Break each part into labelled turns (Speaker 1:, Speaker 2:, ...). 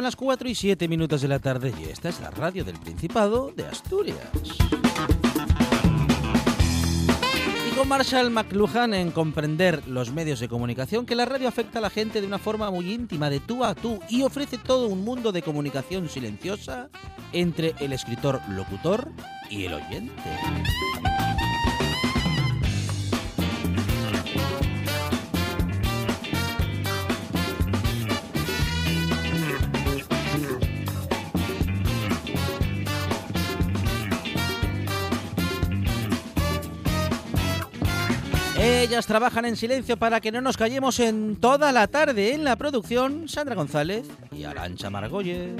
Speaker 1: Son las 4 y 7 minutos de la tarde y esta es la radio del Principado de Asturias. Y con Marshall McLuhan en comprender los medios de comunicación que la radio afecta a la gente de una forma muy íntima, de tú a tú, y ofrece todo un mundo de comunicación silenciosa entre el escritor locutor y el oyente. Ellas trabajan en silencio para que no nos callemos en toda la tarde en la producción Sandra González y Arancha Margolles.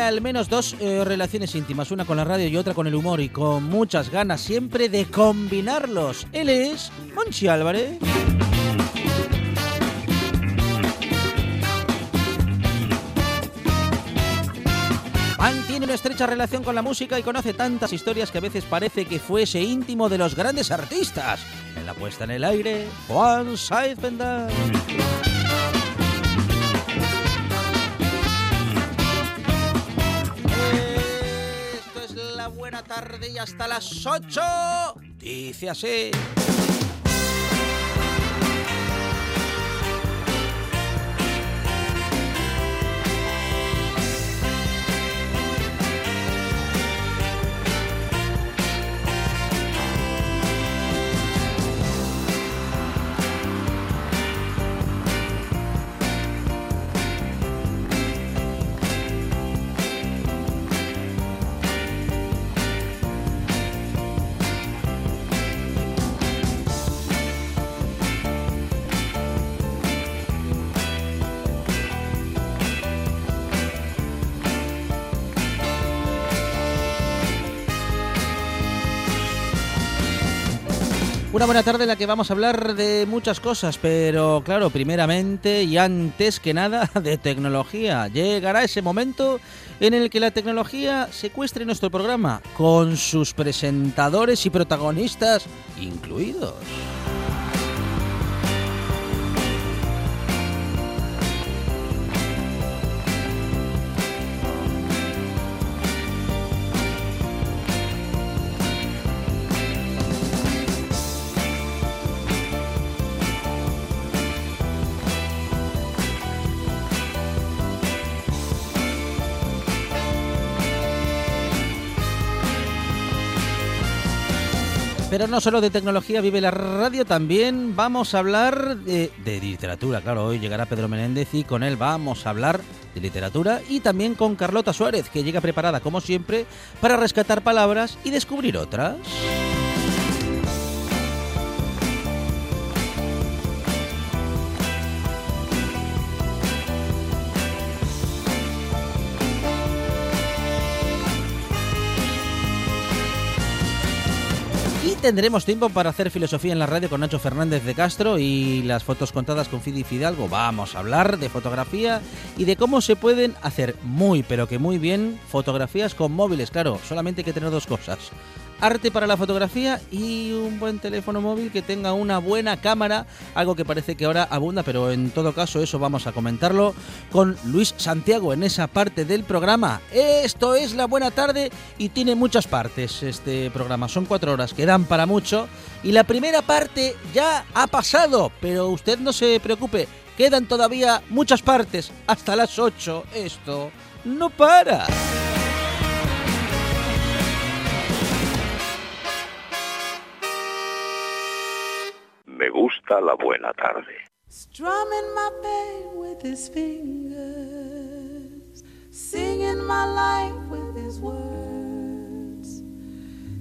Speaker 1: Al menos dos eh, relaciones íntimas, una con la radio y otra con el humor y con muchas ganas siempre de combinarlos. Él es Monchi Álvarez. Mantiene una estrecha relación con la música y conoce tantas historias que a veces parece que fuese íntimo de los grandes artistas. En la puesta en el aire, Juan Saiz Bendal. Tarde y hasta las 8. Dice así. Una buena tarde en la que vamos a hablar de muchas cosas, pero claro, primeramente y antes que nada de tecnología. Llegará ese momento en el que la tecnología secuestre nuestro programa, con sus presentadores y protagonistas incluidos. No solo de tecnología vive la radio, también vamos a hablar de literatura. Claro, hoy llegará Pedro Menéndez y con él vamos a hablar de literatura y también con Carlota Suárez, que llega preparada como siempre para rescatar palabras y descubrir otras. Tendremos tiempo para hacer filosofía en la radio con Nacho Fernández de Castro y las fotos contadas con Fidi Fidalgo. Vamos a hablar de fotografía y de cómo se pueden hacer muy, pero que muy bien fotografías con móviles. Claro, solamente hay que tener dos cosas. Arte para la fotografía y un buen teléfono móvil que tenga una buena cámara, algo que parece que ahora abunda, pero en todo caso eso vamos a comentarlo con Luis Santiago en esa parte del programa. Esto es la buena tarde y tiene muchas partes este programa, son cuatro horas que dan para mucho y la primera parte ya ha pasado, pero usted no se preocupe, quedan todavía muchas partes hasta las 8. Esto no para.
Speaker 2: Gusta la buena tarde.
Speaker 3: Strumming my pain with his fingers, singing my life with his words,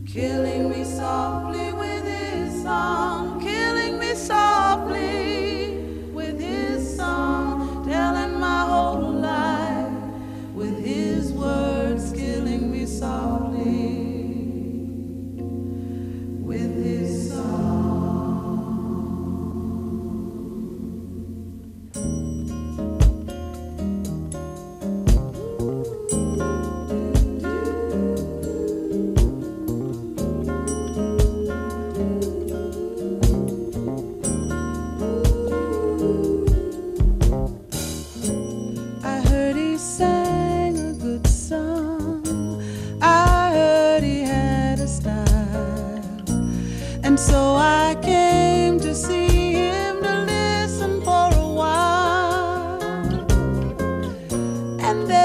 Speaker 3: killing me softly with his song, killing me softly with his song, telling my whole life with his words, killing me softly And there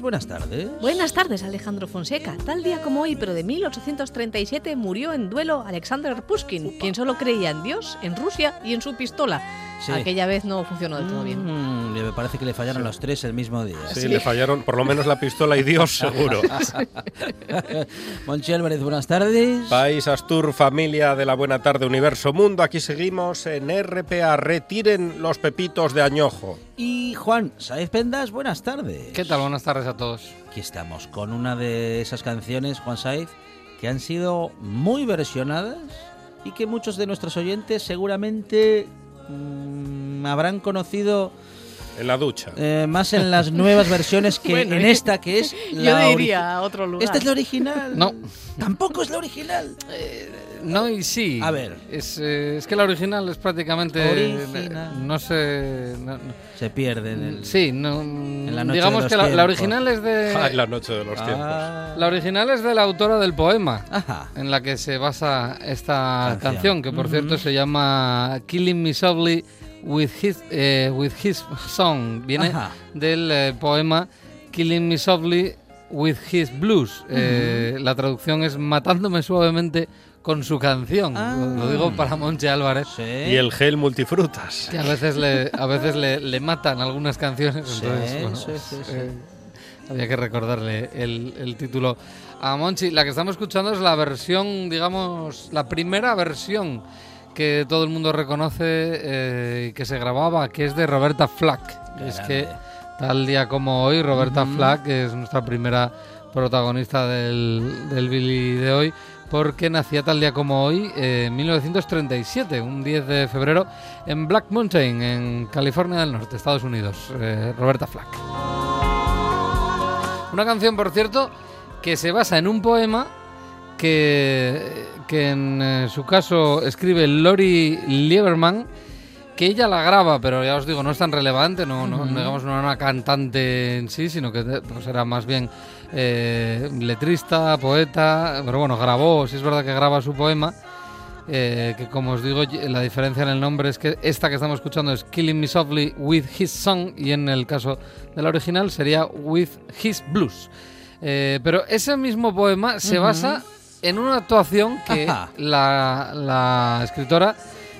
Speaker 1: Buenas tardes.
Speaker 4: Buenas tardes, Alejandro Fonseca. Tal día como hoy, pero de 1837, murió en duelo Alexander Pushkin, quien solo creía en Dios, en Rusia y en su pistola.
Speaker 1: Sí.
Speaker 4: Aquella vez no funcionó del todo bien.
Speaker 1: Mm, me parece que le fallaron los tres el mismo día.
Speaker 5: Sí, le fallaron por lo menos la pistola y Dios seguro.
Speaker 1: Monchi Álvarez, buenas tardes.
Speaker 5: País Astur, familia de la buena tarde, universo mundo. Aquí seguimos en RPA. Retiren los pepitos de añojo.
Speaker 1: Y Juan Saez Pendas, buenas tardes.
Speaker 6: ¿Qué tal? Buenas tardes a todos.
Speaker 1: Aquí estamos con una de esas canciones, Juan Saez, que han sido muy versionadas y que muchos de nuestros oyentes seguramente mm, habrán conocido
Speaker 5: En la ducha.
Speaker 1: eh, más en las nuevas versiones que
Speaker 4: Bueno,
Speaker 1: en
Speaker 4: yo-
Speaker 1: esta que es
Speaker 4: Yo
Speaker 1: la ori-
Speaker 4: diría a otro lugar.
Speaker 1: Esta es la original.
Speaker 6: No.
Speaker 1: Tampoco es la original.
Speaker 6: No y sí.
Speaker 1: A ver.
Speaker 6: Es, eh, es que la original es prácticamente...
Speaker 1: Original.
Speaker 6: No sé... no- no-
Speaker 1: Se pierde en el...
Speaker 6: sí, no...
Speaker 1: la noche
Speaker 6: digamos
Speaker 1: de los
Speaker 6: que la, original es de...
Speaker 5: Ay, la noche de los tiempos.
Speaker 1: Ah.
Speaker 6: La original es de la autora del poema.
Speaker 1: Ajá.
Speaker 6: en la que se basa esta
Speaker 1: Canción.
Speaker 6: canción, que por cierto se llama Killing Me Softly with His, eh, with his Song. Viene
Speaker 1: Ajá.
Speaker 6: del eh, poema Killing Me Softly with His Blues. Eh, la traducción es Matándome suavemente con su canción.
Speaker 1: Ah.
Speaker 6: Lo, digo para Monche Álvarez.
Speaker 1: Sí.
Speaker 5: Y el gel multifrutas.
Speaker 6: Que a veces le, a veces le, le matan algunas canciones.
Speaker 1: Sí,
Speaker 6: entonces, bueno,
Speaker 1: sí, sí, sí.
Speaker 6: eh, había que recordarle el, el título a Monchi. La que estamos escuchando es la versión, digamos, la primera versión que todo el mundo reconoce eh, y que se grababa, que es de Roberta Flack.
Speaker 1: Qué
Speaker 6: es
Speaker 1: grande.
Speaker 6: que tal día como hoy, Roberta. Flack es nuestra primera protagonista del, del Billy de hoy, porque nacía tal día como hoy, eh, en 1937, un 10 de febrero, en Black Mountain, en California del Norte, Estados Unidos. eh, Roberta Flack. Una canción, por cierto, que se basa en un poema que, que en eh, su caso escribe Lori Lieberman, que ella la graba, pero ya os digo, no es tan relevante, no, no, digamos, no era una cantante en sí, sino que pues, era más bien eh, letrista, poeta, pero bueno, grabó, si es verdad que graba su poema, eh, que como os digo, la diferencia en el nombre es que esta que estamos escuchando es Killing Me Softly with His Song y en el caso de la original sería With His Blues. Eh, pero ese mismo poema se basa en una actuación que la, la escritora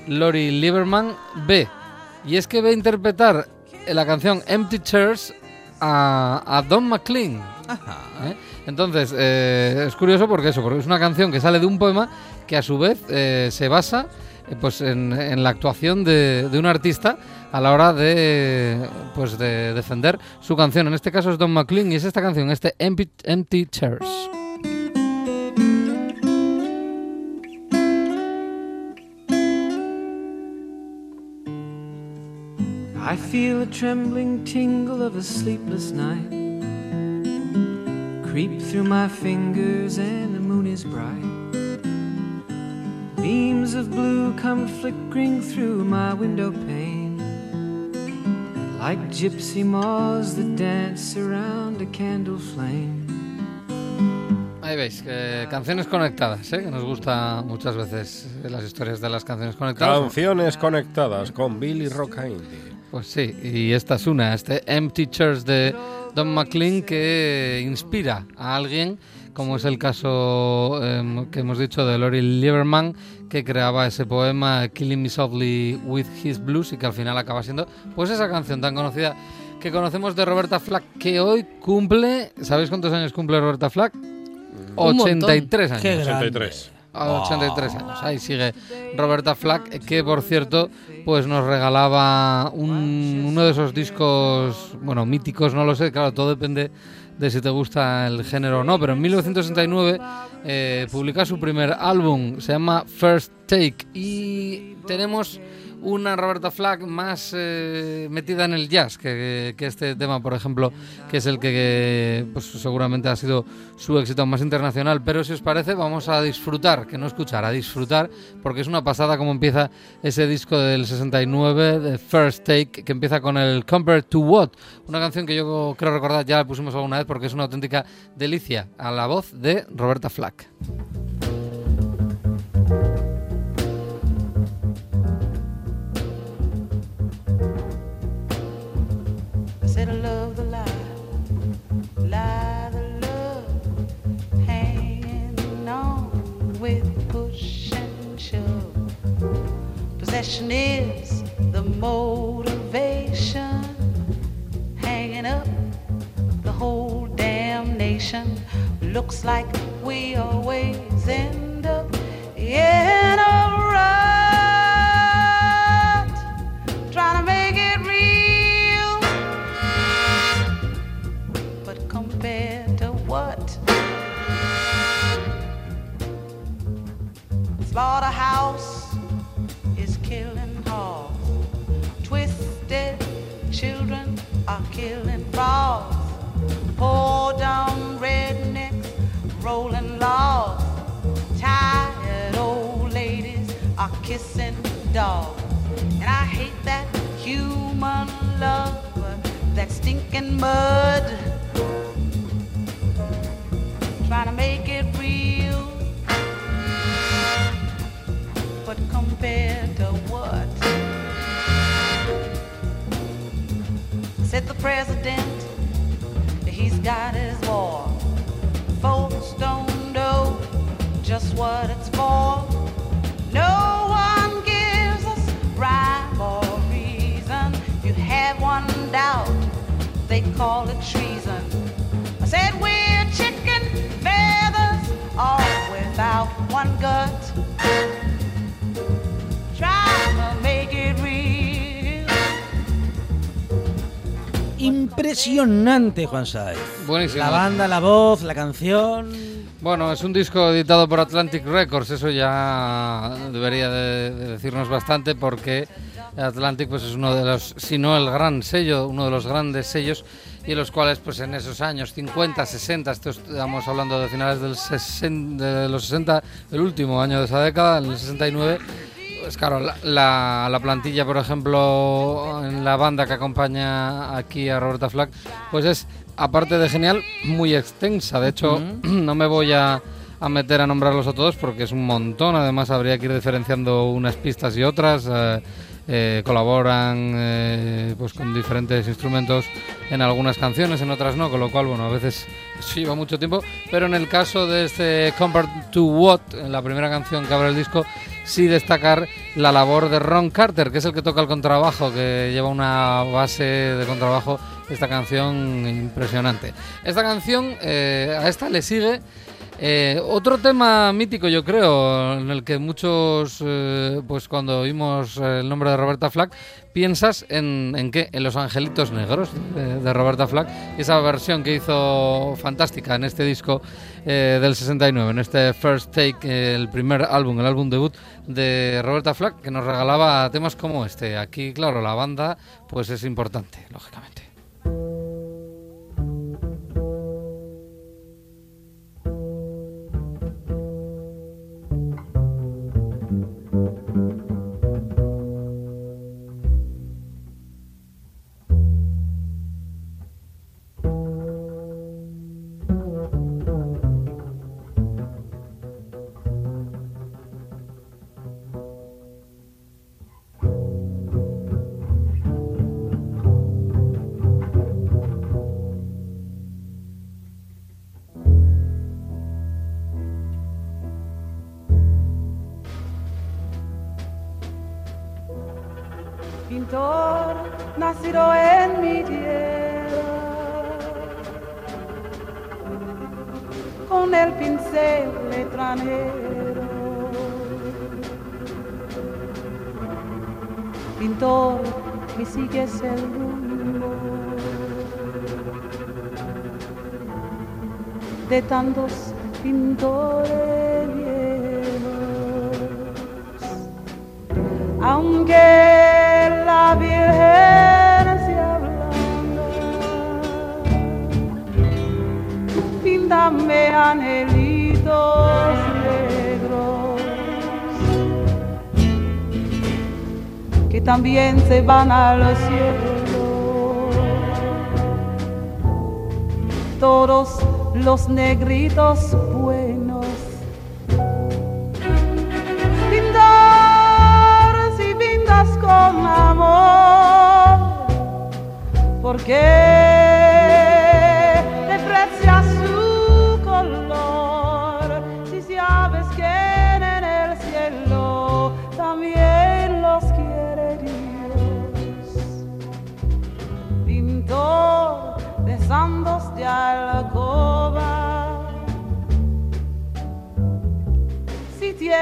Speaker 6: Lori Lieberman ve. Y es que ve interpretar la canción Empty Chairs a, a Don McLean. ¿eh? Entonces, eh, es curioso porque eso, porque es una canción que sale de un poema que a su vez eh, se basa pues en, en la actuación de, de un artista a la hora de pues de defender su canción. En este caso es Don McLean y es esta canción, este Empty, Empty Chairs.
Speaker 7: I feel a trembling tingle of a sleepless night creep through my fingers, and the moon is bright. Beams of blue come flickering through my window pane, like gypsy moths that dance around a candle flame.
Speaker 6: Ahí veis, que canciones conectadas, ¿eh? que nos gusta muchas veces eh, las historias de las canciones conectadas.
Speaker 5: Canciones conectadas con Billy Rockahindi.
Speaker 6: Pues sí, y esta es una, este Empty Chairs de Don McLean que inspira a alguien, como es el caso em, que hemos dicho de Lori Lieberman, que creaba ese poema Killing Me Softly with His Blues y que al final acaba siendo pues esa canción tan conocida que conocemos de Roberta Flack, que hoy cumple, ¿sabéis cuántos años cumple Roberta Flack?
Speaker 4: Un montón.
Speaker 6: 83 años.
Speaker 1: Qué grande.
Speaker 5: 83.
Speaker 6: A 83 años. Ahí sigue Roberta Flack, que por cierto, pues nos regalaba un- uno de esos discos, bueno, míticos, no lo sé, claro, todo depende de si te gusta el género o no, pero en 1969 eh, publica su primer álbum, se llama First Take, y tenemos una Roberta Flack más eh, metida en el jazz que, este tema, por ejemplo, que es el que, pues, seguramente ha sido su éxito más internacional. Pero si os parece, vamos a disfrutar, que no escuchar, a disfrutar, porque es una pasada como empieza ese disco del 69, de First Take, que empieza con el Compared to What, una canción que yo creo recordar ya la pusimos alguna vez porque es una auténtica delicia a la voz de Roberta Flack.
Speaker 3: Possession is the motivation, hanging up the whole damn nation. Looks like we always end up in a rut, trying to make it real. But compared to what? Slaughterhouse rolling logs. Tired old ladies are kissing dogs. And I hate that human love, that stinking mud. Trying to make it real. But compared to what? Said the president, he's got his war. Don't know just what it's for. No one gives us rhyme or reason. You have one doubt, they call it treason. I said we're chicken feathers, all without one gut.
Speaker 1: Impresionante, Juan Saez.
Speaker 6: Buenísimo.
Speaker 1: La banda, la voz, la canción.
Speaker 6: Bueno, es un disco editado por Atlantic Records, eso ya debería de, de decirnos bastante porque Atlantic pues es uno de los, si no el gran sello, uno de los grandes sellos y los cuales pues en esos años 50, 60, esto estamos hablando de finales del 60, de los 60, el último año de esa década, en el 69, pues claro, la, la- la plantilla, por ejemplo, en la banda que acompaña aquí a Roberta Flack, pues es, aparte de genial, muy extensa. De hecho, no me voy a, a meter a nombrarlos a todos porque es un montón. Además, habría que ir diferenciando unas pistas y otras. eh, eh, colaboran eh, pues con diferentes instrumentos en algunas canciones, en otras no, con lo cual, bueno, a veces eso lleva mucho tiempo. Pero en el caso de este Compared to What, en la primera canción que abre el disco, sí destacar la labor de Ron Carter, que es el que toca el contrabajo, que lleva una base de contrabajo, esta canción impresionante. Esta canción, eh, a esta le sigue eh, otro tema mítico, yo creo, en el que muchos, eh, pues cuando oímos eh, el nombre de Roberta Flack, piensas en, en qué? En Los Angelitos Negros de, de Roberta Flack. Esa versión que hizo fantástica en este disco eh, del 69, en este First Take, eh, el primer álbum, el álbum debut de Roberta Flack, que nos regalaba temas como este. Aquí, claro, la banda pues es importante, lógicamente.
Speaker 3: De tantos pintores viejos aunque la Virgen se ablanda, píntame angelitos negros que también se van al cielo. Todos los negritos buenos. Pintar si pintas con amor, porque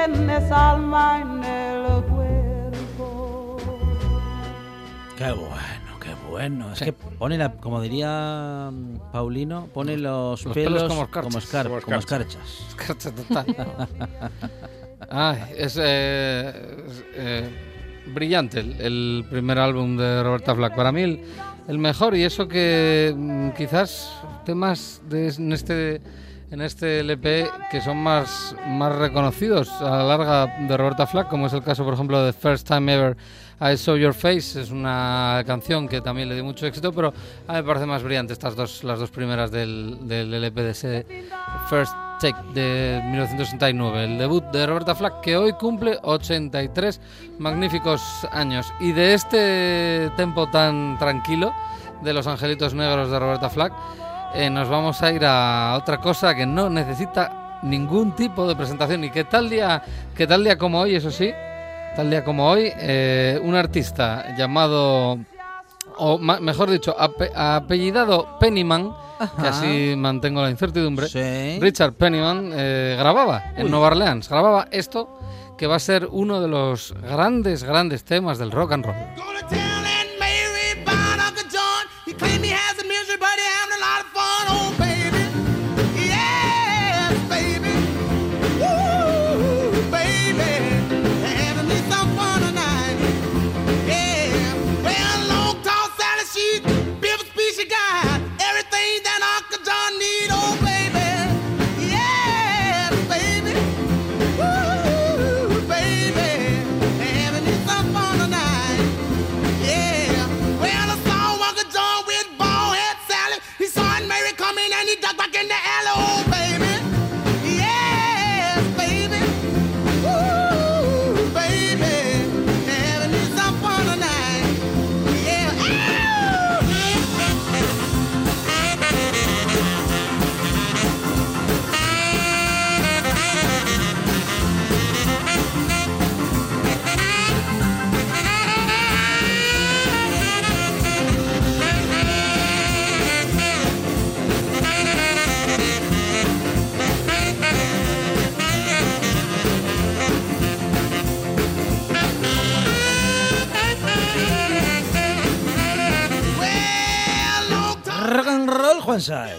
Speaker 3: tienes alma en el cuerpo.
Speaker 1: Qué bueno, qué bueno. Es que pone la, como diría mm, Paulino, pone los,
Speaker 6: Los
Speaker 1: pelos,
Speaker 6: pelos como escarchas.
Speaker 1: como, escar-
Speaker 5: Como
Speaker 1: como
Speaker 5: escarchas.
Speaker 1: escarchas.
Speaker 6: Escarcha total. Ay, es eh, es, eh, brillante el, el primer álbum de Roberta Flack. Para mí el, el mejor y eso que mm, quizás temas de, en este en este LP que son más, más reconocidos a la larga de Roberta Flack, como es el caso, por ejemplo, de First Time Ever I Saw Your Face. Es una canción que también le dio mucho éxito, pero a mí me parece más brillante estas dos, las dos primeras del, del LP de ese First Take de 1969, el debut de Roberta Flack, que hoy cumple 83 magníficos años. Y de este tempo tan tranquilo de Los Angelitos Negros de Roberta Flack, eh, nos vamos a ir a otra cosa que no necesita ningún tipo de presentación. Y que tal día, que tal día como hoy, eso sí, tal día como hoy, eh, un artista llamado, o ma- mejor dicho, ape- apellidado Pennyman, que así mantengo la incertidumbre.
Speaker 1: Sí.
Speaker 6: Richard Pennyman eh, grababa en
Speaker 1: Uy.
Speaker 6: Nueva Orleans, grababa esto que va a ser uno de los grandes, grandes temas del rock and roll.
Speaker 8: Coming and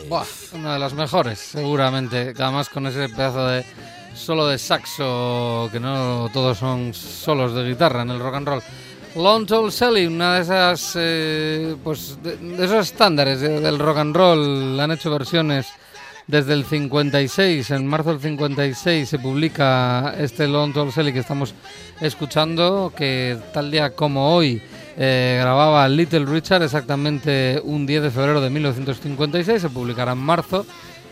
Speaker 6: Buah, una de las mejores, seguramente. Además con ese pedazo de solo de saxo, que no todos son solos de guitarra en el rock and roll. Long Tall Sally, una de esas, eh, pues, de, de esos estándares de- del rock and roll. Han hecho versiones desde el 56. En marzo del 56 se publica este Long Tall Sally que estamos escuchando, que tal día como hoy eh, grababa Little Richard exactamente un 10 de febrero de 1956. Se publicará en marzo.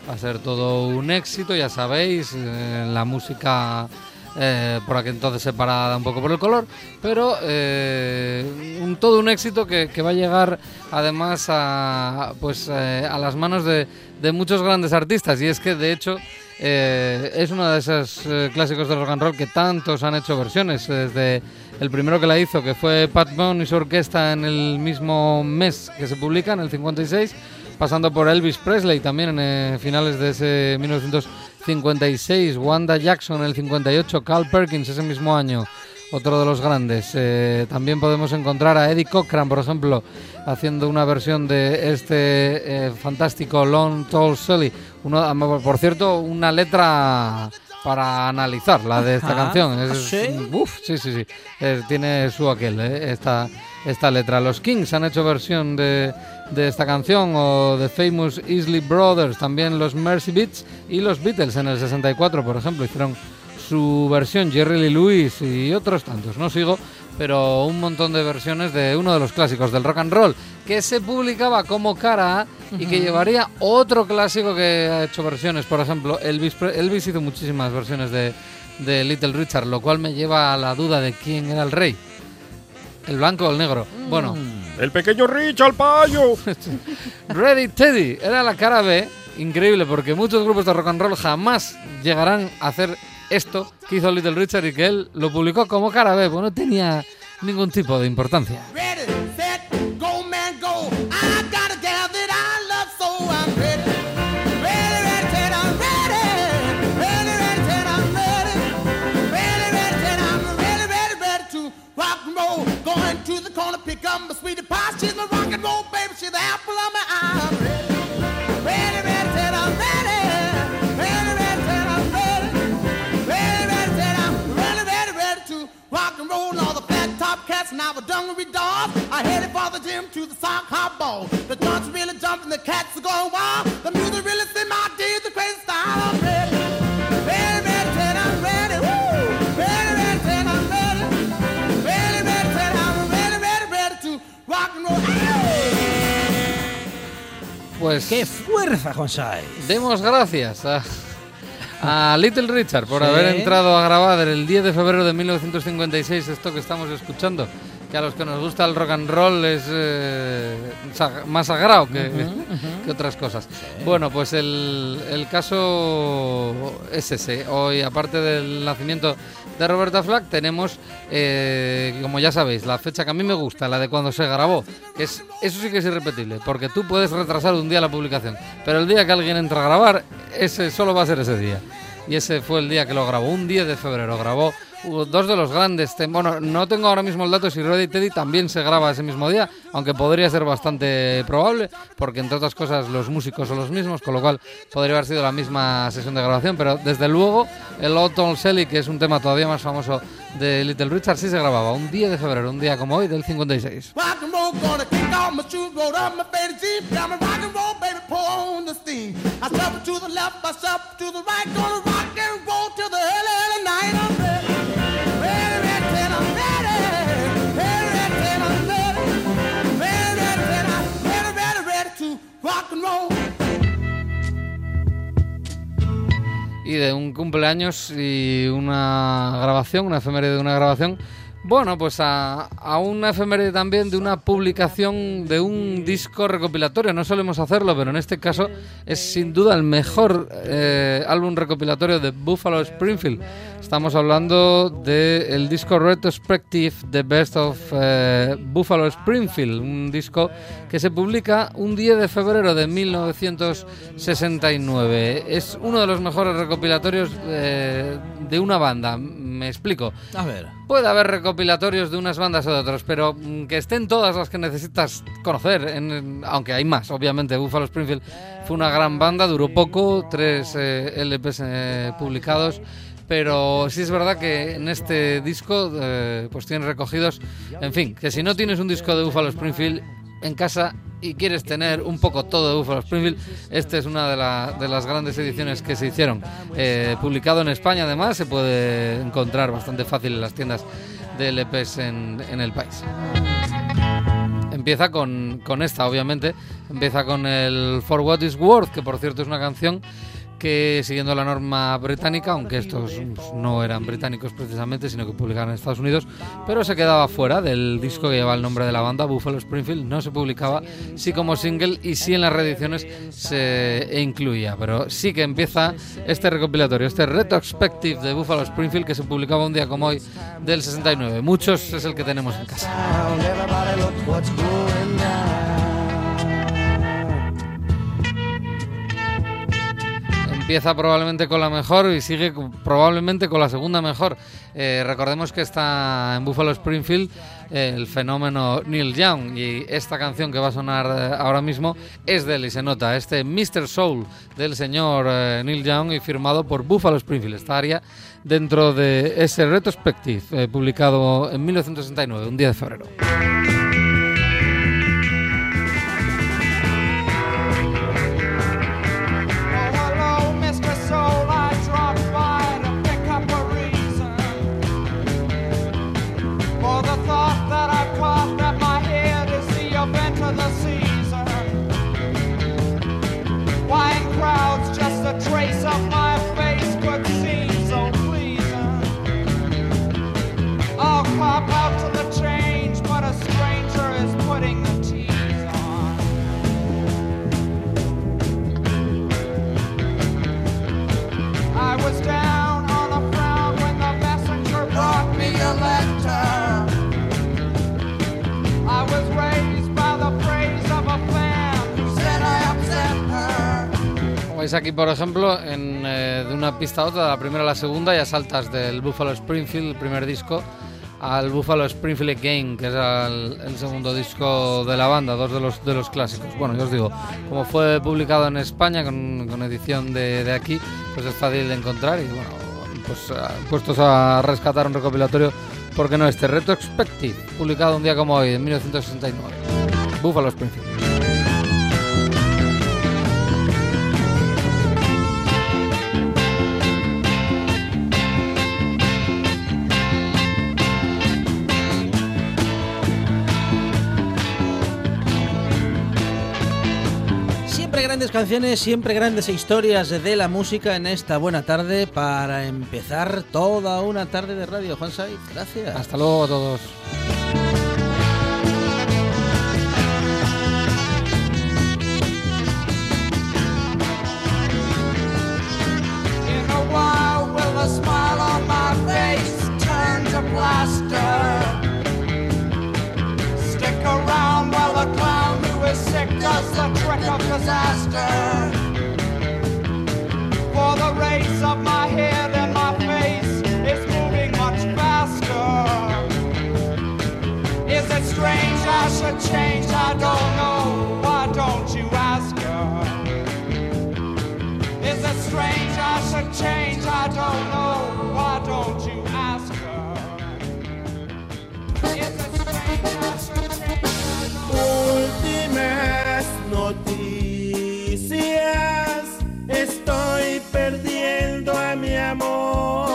Speaker 6: Va a ser todo un éxito, ya sabéis, eh, la música eh, por aquel entonces separada un poco por el color, pero todo un éxito que, va a llegar además a, pues, a las manos de, muchos grandes artistas y es que de hecho es uno de esos clásicos del rock and roll que tantos han hecho versiones, desde el primero que la hizo, que fue Pat Boone y su orquesta en el mismo mes que se publica, en el 56, pasando por Elvis Presley también en eh, finales de ese 1956, Wanda Jackson en el 58, Carl Perkins ese mismo año, otro de los grandes. Eh, también podemos encontrar a Eddie Cochran, por ejemplo, haciendo una versión de este eh, fantástico Long Tall Sally. Uno, ah, por cierto, una letra para analizar la de esta
Speaker 1: Ajá.
Speaker 6: canción. Es,
Speaker 1: ¿Ah, sí?
Speaker 6: uf, sí, sí, sí. Tiene su aquel, eh, esta, esta letra. Los Kings han hecho versión de, de esta canción, o The Famous Isley Brothers, también los Mercy Beats y los Beatles en el 64, por ejemplo, hicieron su versión Jerry Lee Lewis y otros tantos. No sigo, pero un montón de versiones de uno de los clásicos del rock and roll que se publicaba como cara A y que llevaría otro clásico que ha hecho versiones. Por ejemplo, Elvis, Pre- Elvis hizo muchísimas versiones de, de Little Richard, lo cual me lleva a la duda de quién era el rey. ¿El blanco o el negro? Bueno,
Speaker 5: El pequeño Richard Payo.
Speaker 6: Ready Teddy era la cara B, increíble porque muchos grupos de rock and roll jamás llegarán a hacer esto que hizo Little Richard y que él lo publicó como cara B, pues no tenía ningún tipo de importancia.
Speaker 8: Going to the corner, pick up my sweetie pie. She's my rock and roll baby. She's the apple of my eye. Cats and our dungaree dogs are headed for the gym to the sock hop ball. The joints really jumping, the cats are going wild. The music really set my day, the crazy style. I'm ready. Ready, ready, set, I'm ready. Woo! Ready, ready, set, I'm ready. Ready, ready, set, I'm ready, ready, ready to rock and roll.
Speaker 6: Pues
Speaker 1: ¡Qué fuerza,
Speaker 6: demos gracias a, a Little Richard por
Speaker 1: Sí.
Speaker 6: haber entrado a grabar el 10 de febrero de 1956 esto que estamos escuchando. Que a los que nos gusta el rock and roll es eh, más sagrado que, que otras cosas. Bueno, pues el, el caso es ese. Hoy, aparte del nacimiento de Roberta Flack, tenemos, eh, como ya sabéis, la fecha que a mí me gusta, la de cuando se grabó. Que es, eso sí que es irrepetible, porque tú puedes retrasar un día la publicación, pero el día que alguien entra a grabar, ese solo va a ser ese día. Y ese fue el día que lo grabó, un 10 de febrero. Grabó dos de los grandes. Bueno, no tengo ahora mismo el dato si Ready Teddy también se graba ese mismo día, aunque podría ser bastante probable, porque entre otras cosas los músicos son los mismos, con lo cual podría haber sido la misma sesión de grabación. Pero desde luego, el Autumn Sally, que es un tema todavía más famoso de Little Richard, sí se grababa un 10 de febrero, un día como hoy, del 56. Y de un cumpleaños y una grabación, una efeméride de una grabación. Bueno, pues a, a una efeméride también de una publicación de un disco recopilatorio. No solemos hacerlo, pero en este caso es sin duda el mejor eh, álbum recopilatorio de Buffalo Springfield. Estamos hablando del disco Retrospective The Best of eh, Buffalo Springfield, un disco que se publica un 10 de febrero de 1969. Es uno de los mejores recopilatorios eh, de una banda. Me explico.
Speaker 1: A ver.
Speaker 6: Puede haber recopilatorios de unas bandas o de otras, pero mm, que estén todas las que necesitas conocer, en- aunque hay más, obviamente. Buffalo Springfield fue una gran banda, duró poco, tres eh, LPs eh, publicados, pero sí es verdad que en este disco eh, pues tienes recogidos, en fin, que si no tienes un disco de Buffalo Springfield en casa y quieres tener un poco todo de Buffalo Springfield, esta es una de, la- de las grandes ediciones que se hicieron. Eh, publicado en España, además, se puede encontrar bastante fácil en las tiendas de LPs en, en el país. Empieza con, con esta, obviamente. Empieza con el For What Is Worth, que por cierto es una canción que siguiendo la norma británica, aunque estos no eran británicos precisamente, sino que publicaban en Estados Unidos, pero se quedaba fuera del disco que lleva el nombre de la banda, Buffalo Springfield, no se publicaba, sí como single y sí en las reediciones se incluía, pero sí que empieza este recopilatorio, este retrospective de Buffalo Springfield que se publicaba un día como hoy del 69. Muchos es el que tenemos en casa. Empieza probablemente con la mejor y sigue probablemente con la segunda mejor. Eh, recordemos que está en Buffalo Springfield eh, el fenómeno Neil Young y esta canción que va a sonar eh, ahora mismo es de él y se nota. Este Mr. Soul del señor Neil Young y firmado por Buffalo Springfield. Estaría dentro de ese retrospective publicado en 1969, un día de febrero. Veis aquí, por ejemplo, en, eh, de una pista a otra, de la primera a la segunda, ya saltas del Buffalo Springfield, el primer disco, al Buffalo Springfield Again, que es el, segundo disco de la banda, dos de los, de los clásicos. Bueno, yo os digo, como fue publicado en España con, con edición de, de aquí, pues es fácil de encontrar y bueno, pues eh, puestos a rescatar un recopilatorio, ¿por qué no este? Retrospective, publicado un día como hoy, en 1969. Buffalo Springfield.
Speaker 1: Grandes canciones, siempre grandes historias de la música en esta buena tarde para empezar toda una tarde de radio. Juan Saiz, gracias.
Speaker 6: Hasta luego a todos.
Speaker 8: Sick the trick of disaster. For the race of my head and my face is moving much faster. Is it strange I should change? I don't know. Why don't you ask her? Is it strange I should change? I don't know. Why don't you ask her? Is it strange I should change?
Speaker 9: Últimas noticias. Estoy perdiendo a mi amor.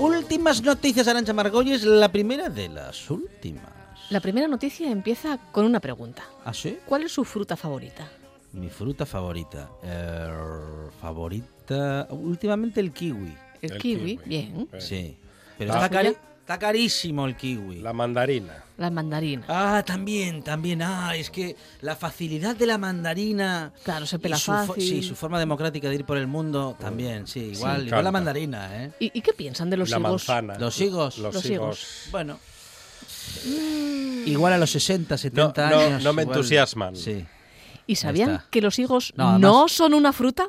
Speaker 1: Últimas noticias, Arancha Margolles, la primera de las últimas.
Speaker 4: La primera noticia empieza con una pregunta.
Speaker 1: ¿Ah, sí?
Speaker 4: ¿Cuál es su fruta favorita?
Speaker 1: Mi fruta favorita. Eh, favorita. Últimamente el kiwi.
Speaker 4: El,
Speaker 5: El
Speaker 4: kiwi,
Speaker 5: kiwi.
Speaker 4: bien.
Speaker 1: Sí. Pero
Speaker 5: La
Speaker 1: está, cari-. Está carísimo el kiwi.
Speaker 5: La mandarina.
Speaker 4: La mandarina.
Speaker 1: Ah, también, también. Ah, es que la facilidad de la mandarina.
Speaker 4: Claro, se pela
Speaker 1: su
Speaker 4: fácil.
Speaker 1: Sí, su forma democrática de ir por el mundo también, sí. Igual, igual la mandarina, ¿eh?
Speaker 4: ¿Y, y qué piensan de los
Speaker 5: la
Speaker 4: higos?
Speaker 5: manzana.
Speaker 1: Los higos.
Speaker 5: Los,
Speaker 4: Los
Speaker 5: higos.
Speaker 1: Bueno. Igual a los 60, 70
Speaker 5: no,
Speaker 1: años.
Speaker 5: no me
Speaker 1: igual-
Speaker 5: entusiasman.
Speaker 1: Sí.
Speaker 4: ¿Y sabían que los higos
Speaker 1: No,
Speaker 4: no, son una fruta?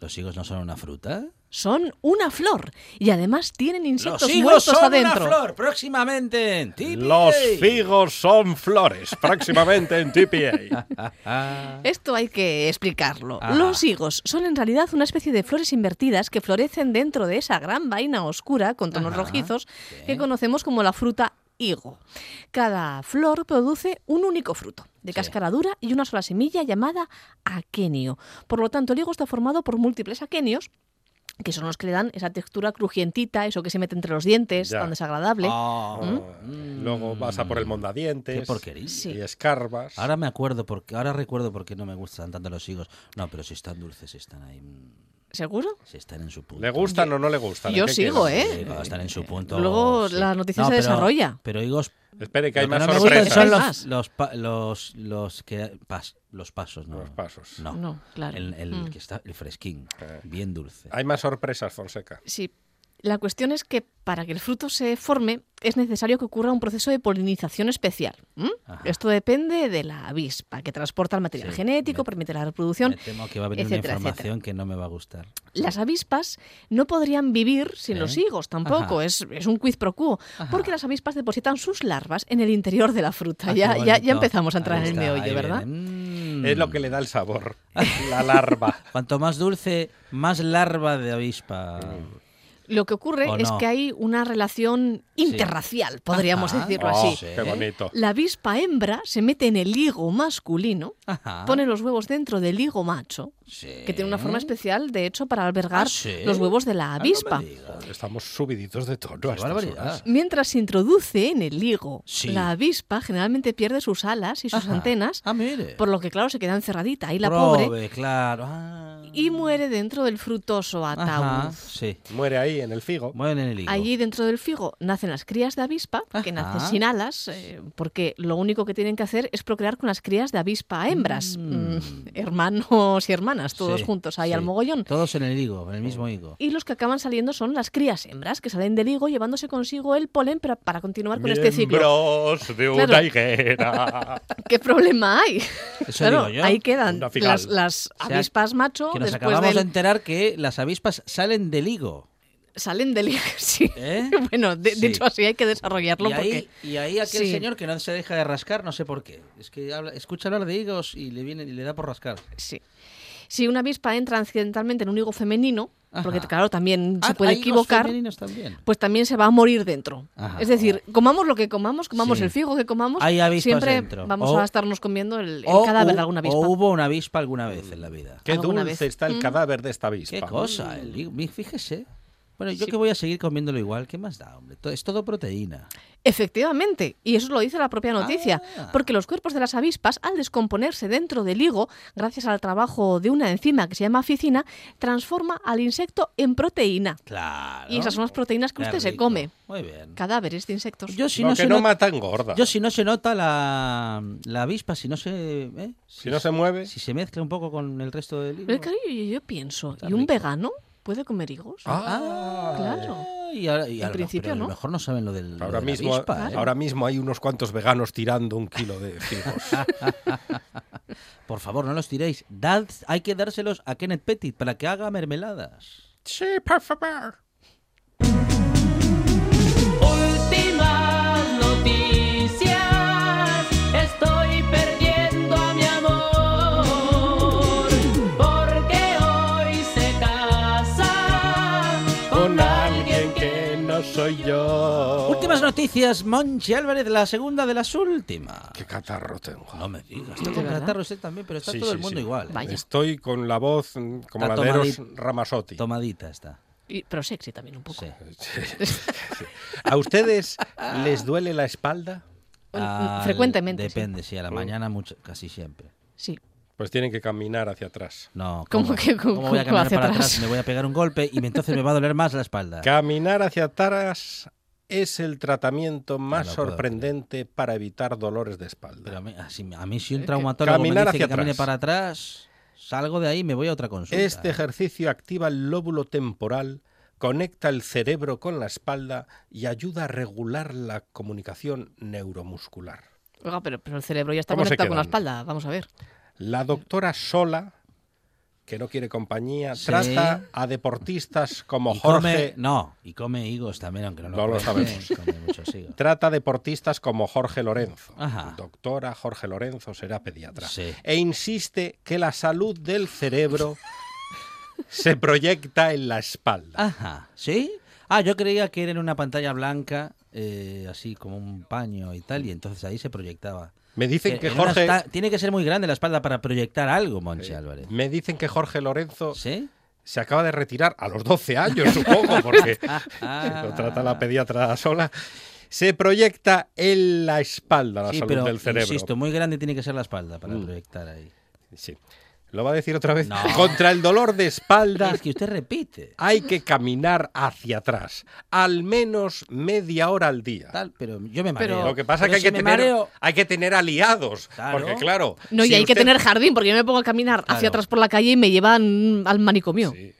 Speaker 1: ¿Los higos no son una fruta?
Speaker 4: Son una flor y además tienen insectos
Speaker 1: Los higos
Speaker 4: muertos
Speaker 1: son
Speaker 4: adentro.
Speaker 1: una flor. Próximamente en TPA.
Speaker 5: Los figos son flores, próximamente en TPA.
Speaker 1: Ah,
Speaker 4: Esto hay que explicarlo.
Speaker 1: Ajá.
Speaker 4: Los higos son en realidad una especie de flores invertidas que florecen dentro de esa gran vaina oscura con tonos
Speaker 1: Ajá,
Speaker 4: rojizos que conocemos como la fruta higo. Cada flor produce un único fruto, de
Speaker 1: Sí.
Speaker 4: cáscara dura y una sola semilla llamada aquenio. Por lo tanto, el higo está formado por múltiples aquenios que son los que le dan esa textura crujientita, eso que se mete entre los dientes,
Speaker 5: Ya.
Speaker 4: tan desagradable.
Speaker 1: Ah,
Speaker 5: Mm. Luego vas a por el mondadientes.
Speaker 1: Qué porquería.
Speaker 4: Sí.
Speaker 5: Y escarbas.
Speaker 1: Ahora me acuerdo, porque ahora recuerdo por qué no me gustan tanto los higos. No, pero si están dulces, están ahí.
Speaker 4: ¿Seguro?
Speaker 1: Si están en su punto.
Speaker 5: ¿Le gustan o no le gustan?
Speaker 4: Yo
Speaker 5: ¿En qué
Speaker 4: sigo,
Speaker 5: quedan?
Speaker 4: ¿eh?
Speaker 1: Sí, cuando están en su punto.
Speaker 4: Luego
Speaker 1: sí.
Speaker 4: la noticia
Speaker 1: No,
Speaker 4: se
Speaker 1: pero-
Speaker 4: desarrolla.
Speaker 1: Pero higos.
Speaker 5: Espere, que hay más
Speaker 1: no
Speaker 5: sorpresas.
Speaker 1: son los, los, pa- los, los que. pas- los pasos, ¿no?
Speaker 5: Los pasos.
Speaker 1: No.
Speaker 4: No, claro.
Speaker 1: El, el
Speaker 4: Mm.
Speaker 1: que está, el fresquín.
Speaker 5: Eh.
Speaker 1: Bien dulce.
Speaker 5: Hay más sorpresas, Fonseca.
Speaker 4: Sí. La cuestión es que para que el fruto se forme es necesario que ocurra un proceso de polinización especial. Esto depende de la avispa, que transporta el material
Speaker 1: Sí,
Speaker 4: genético,
Speaker 1: me-
Speaker 4: permite la reproducción.
Speaker 1: Me temo que va a venir
Speaker 4: etcétera,
Speaker 1: una información que no me va a gustar.
Speaker 4: Las avispas no podrían vivir sin
Speaker 1: ¿Eh?
Speaker 4: los higos tampoco, es, es un quiz pro quo,
Speaker 1: Ajá.
Speaker 4: porque las avispas depositan sus larvas en el interior de la fruta.
Speaker 1: Ah,
Speaker 4: ya, ya, ya
Speaker 1: bonito.
Speaker 4: empezamos a entrar en el meollo, ¿verdad?
Speaker 1: Mm.
Speaker 5: Es lo que le da el sabor. La larva.
Speaker 1: Cuanto más dulce, más larva de avispa.
Speaker 4: Lo que ocurre
Speaker 1: ¿O
Speaker 4: es
Speaker 1: no?
Speaker 4: que hay una relación interracial, podríamos
Speaker 1: Ajá.
Speaker 4: decirlo
Speaker 5: Oh,
Speaker 4: así.
Speaker 1: Sí.
Speaker 5: Qué bonito.
Speaker 4: La avispa hembra se mete en el higo masculino,
Speaker 1: Ajá.
Speaker 4: pone los huevos dentro del higo macho,
Speaker 1: Sí.
Speaker 4: que tiene una forma especial, de hecho, para albergar
Speaker 1: ¿Ah, sí?
Speaker 4: los huevos de la
Speaker 1: Ah, no
Speaker 4: avispa.
Speaker 5: Estamos subiditos de tono a estas horas.
Speaker 4: Mientras se introduce en el higo,
Speaker 1: Sí.
Speaker 4: la avispa generalmente pierde sus alas y sus
Speaker 1: Ajá.
Speaker 4: antenas,
Speaker 1: Ah, mire.
Speaker 4: por lo que, claro, se queda encerradita ahí la
Speaker 1: Probe,
Speaker 4: pobre
Speaker 1: claro. Ah.
Speaker 4: y muere dentro del frutoso ataúd.
Speaker 1: Sí.
Speaker 5: Muere ahí en el figo.
Speaker 1: Mueren en el higo.
Speaker 4: Allí dentro del figo nacen las crías de avispa, que nacen sin alas, eh, porque lo único que tienen que hacer es procrear con las crías de avispa hembras,
Speaker 1: Mm.
Speaker 4: mm, hermanos y hermanas, todos
Speaker 1: Sí,
Speaker 4: juntos ahí
Speaker 1: sí.
Speaker 4: al mogollón.
Speaker 1: Todos en el higo, en el mismo higo.
Speaker 4: Y los que acaban saliendo son las crías hembras, que salen del higo llevándose consigo el polen para, para continuar con este ciclo.
Speaker 5: Miembros de una
Speaker 4: Claro.
Speaker 5: higuera.
Speaker 4: ¿Qué problema hay?
Speaker 1: Eso
Speaker 4: claro,
Speaker 1: digo yo.
Speaker 4: ahí quedan las, las
Speaker 1: sea,
Speaker 4: avispas macho
Speaker 1: Que nos
Speaker 4: después
Speaker 1: acabamos
Speaker 4: del-
Speaker 1: de enterar que las avispas salen del higo.
Speaker 4: salen del higo, sí.
Speaker 1: ¿eh?
Speaker 4: Bueno, de,
Speaker 1: Sí.
Speaker 4: dicho así hay que desarrollarlo
Speaker 1: Y
Speaker 4: porque
Speaker 1: ahí, y ahí aquel
Speaker 4: Sí.
Speaker 1: señor que no se deja de rascar, no sé por qué. Es que habla, escucha hablar de higos y le viene y le da por rascar.
Speaker 4: Sí. Si una avispa entra accidentalmente en un higo femenino, porque claro, también se
Speaker 1: Ah,
Speaker 4: puede equivocar,
Speaker 1: también.
Speaker 4: pues también se va a morir dentro.
Speaker 1: Ajá.
Speaker 4: Es decir, comamos lo que comamos, comamos
Speaker 1: Sí.
Speaker 4: el figo que comamos, siempre
Speaker 1: dentro.
Speaker 4: vamos
Speaker 1: O-
Speaker 4: a estarnos comiendo el, el
Speaker 1: O
Speaker 4: cadáver de alguna avispa.
Speaker 1: O hubo una avispa alguna vez en la vida.
Speaker 5: Qué dulce
Speaker 4: vez.
Speaker 5: está el
Speaker 4: Mm.
Speaker 5: cadáver de esta avispa.
Speaker 1: Qué cosa, el Fíjese. Bueno, yo
Speaker 4: Sí.
Speaker 1: que voy a seguir comiéndolo igual, ¿qué más da, hombre? Es todo proteína.
Speaker 4: Efectivamente, y eso lo dice la propia noticia,
Speaker 1: Ah.
Speaker 4: porque los cuerpos de las avispas, al descomponerse dentro del higo, gracias al trabajo de una enzima que se llama ficina, transforma al insecto en proteína.
Speaker 1: Claro.
Speaker 4: Y esas son las proteínas que
Speaker 1: Qué
Speaker 4: usted se come.
Speaker 1: Muy bien.
Speaker 4: Cadáveres de insectos.
Speaker 1: Yo si no,
Speaker 5: que
Speaker 1: se
Speaker 5: no
Speaker 1: not-
Speaker 5: mata engorda.
Speaker 1: yo si no se nota la, la avispa, si no se... ¿eh?
Speaker 5: Si no se mueve.
Speaker 1: Si se mezcla un poco con el resto del higo.
Speaker 4: Pero yo, yo pienso,
Speaker 1: Está
Speaker 4: ¿y un
Speaker 1: rico.
Speaker 4: vegano puede comer higos?
Speaker 5: Ah,
Speaker 4: Claro.
Speaker 1: Y ahora, y
Speaker 4: En
Speaker 1: ahora-
Speaker 4: principio,
Speaker 1: pero a lo
Speaker 4: ¿no?
Speaker 1: mejor no saben lo del lo
Speaker 5: Ahora
Speaker 1: de la
Speaker 5: mismo,
Speaker 1: avispa, ¿eh?
Speaker 5: ahora mismo hay unos cuantos veganos tirando un kilo de figos.
Speaker 1: Por favor, no los tiréis. Dad, hay que dárselos a Kenneth Pettit para que haga mermeladas.
Speaker 5: sí, por favor. Soy yo.
Speaker 1: Últimas noticias, Monchi Álvarez, la segunda de las últimas.
Speaker 5: Qué catarro tengo.
Speaker 1: No me digas, está
Speaker 4: ¿De
Speaker 1: con catarro usted también, pero está
Speaker 5: Sí,
Speaker 1: todo
Speaker 5: sí,
Speaker 1: el mundo
Speaker 5: sí.
Speaker 1: igual. ¿eh?
Speaker 4: Vaya.
Speaker 5: Estoy con la voz como
Speaker 1: Está
Speaker 5: la de Eros Ramazzotti.
Speaker 1: Tomadita está.
Speaker 4: Y- pero sexy también un poco.
Speaker 1: Sí.
Speaker 5: ¿A ustedes les duele la espalda?
Speaker 1: Al-
Speaker 4: frecuentemente, sí.
Speaker 1: Depende, sí, a la mañana mucho, casi siempre.
Speaker 4: Sí.
Speaker 5: Pues tienen que caminar hacia atrás.
Speaker 1: No,
Speaker 4: ¿Cómo que-
Speaker 1: ¿Cómo
Speaker 4: cómo-
Speaker 1: voy a caminar
Speaker 4: hacia
Speaker 1: para
Speaker 4: atrás?
Speaker 1: atrás? Me voy a pegar un golpe y entonces me va a doler más la espalda.
Speaker 5: Caminar hacia atrás es el tratamiento más sorprendente para evitar dolores de espalda.
Speaker 1: Pero a mí, así- a mí si un traumatólogo
Speaker 5: Caminar
Speaker 1: me dice
Speaker 5: hacia
Speaker 1: que camine
Speaker 5: atrás.
Speaker 1: para atrás, salgo de ahí y me voy a otra consulta.
Speaker 5: Este ejercicio activa el lóbulo temporal, conecta el cerebro con la espalda y ayuda a regular la comunicación neuromuscular.
Speaker 4: Oiga, pero, pero el cerebro ya está
Speaker 5: ¿Cómo se
Speaker 4: conectado con la espalda. Vamos a ver.
Speaker 5: La doctora Sola que no quiere compañía.
Speaker 1: Sí.
Speaker 5: Trata a deportistas como
Speaker 1: Y come-
Speaker 5: Jorge.
Speaker 1: no, y come higos también, aunque no lo,
Speaker 5: No lo sabemos.
Speaker 1: Come muchos higos.
Speaker 5: Trata a deportistas como Jorge Lorenzo.
Speaker 1: Ajá.
Speaker 5: Doctora Jorge Lorenzo será pediatra.
Speaker 1: Sí.
Speaker 5: E insiste que la salud del cerebro se proyecta en la espalda.
Speaker 1: Ajá, ¿sí? Ah, yo creía que era en una pantalla blanca, eh, así como un paño y tal, y entonces ahí se proyectaba.
Speaker 5: Me dicen que
Speaker 1: una
Speaker 5: Jorge.
Speaker 1: esta- Tiene que ser muy grande la espalda para proyectar algo, Monchi Álvarez.
Speaker 5: Me dicen que Jorge Lorenzo
Speaker 1: ¿Sí?
Speaker 5: se acaba de retirar a los 12 años, supongo, porque lo trata la pediatra sola. Se proyecta en la espalda la
Speaker 1: Sí,
Speaker 5: salud
Speaker 1: pero
Speaker 5: del cerebro.
Speaker 1: insisto, muy grande tiene que ser la espalda para
Speaker 5: Mm.
Speaker 1: proyectar ahí.
Speaker 5: Sí. ¿Lo va a decir otra vez?
Speaker 1: No.
Speaker 5: Contra el dolor de espalda
Speaker 1: Es que usted repite.
Speaker 5: hay que caminar hacia atrás, al menos media hora al día.
Speaker 1: Tal, pero yo me mareo.
Speaker 4: Pero-
Speaker 5: Lo que pasa es que hay
Speaker 1: si
Speaker 5: que, tener,
Speaker 1: mareo-
Speaker 5: hay que tener aliados.
Speaker 1: Claro.
Speaker 5: Porque, claro.
Speaker 4: No, y
Speaker 5: si
Speaker 4: hay que tener jardín, porque yo me pongo a caminar
Speaker 1: Claro.
Speaker 4: hacia atrás por la calle y me llevan al manicomio.
Speaker 5: Sí.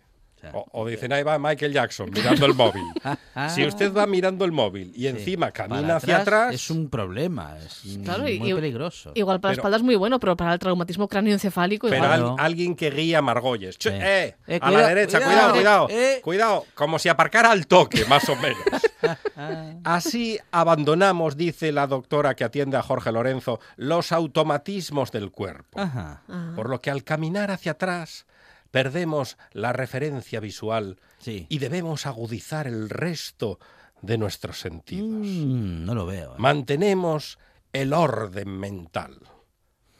Speaker 1: Sea.
Speaker 5: O, o dicen, ahí va Michael Jackson mirando el móvil. si usted va mirando el móvil y encima camina hacia atrás,
Speaker 1: Es un problema, es
Speaker 4: Claro,
Speaker 1: muy
Speaker 4: y-
Speaker 1: peligroso.
Speaker 4: Igual para la espalda es muy bueno, pero para el traumatismo cráneoencefálico
Speaker 5: pero
Speaker 4: igual.
Speaker 5: al- alguien que guía Margolles. Che,
Speaker 1: Sí.
Speaker 5: eh,
Speaker 1: Eh,
Speaker 5: a la derecha,
Speaker 1: cuidado,
Speaker 5: cuidado, cuidado.
Speaker 1: eh.
Speaker 5: Cuidado, como si aparcara al toque, más o menos. Así abandonamos, dice la doctora que atiende a Jorge Lorenzo, los automatismos del cuerpo.
Speaker 1: Ajá.
Speaker 4: Ah.
Speaker 5: Por lo que al caminar hacia atrás perdemos la referencia visual
Speaker 1: Sí.
Speaker 5: y debemos agudizar el resto de nuestros sentidos.
Speaker 1: Mm, no lo veo. ¿eh?
Speaker 5: Mantenemos el orden mental.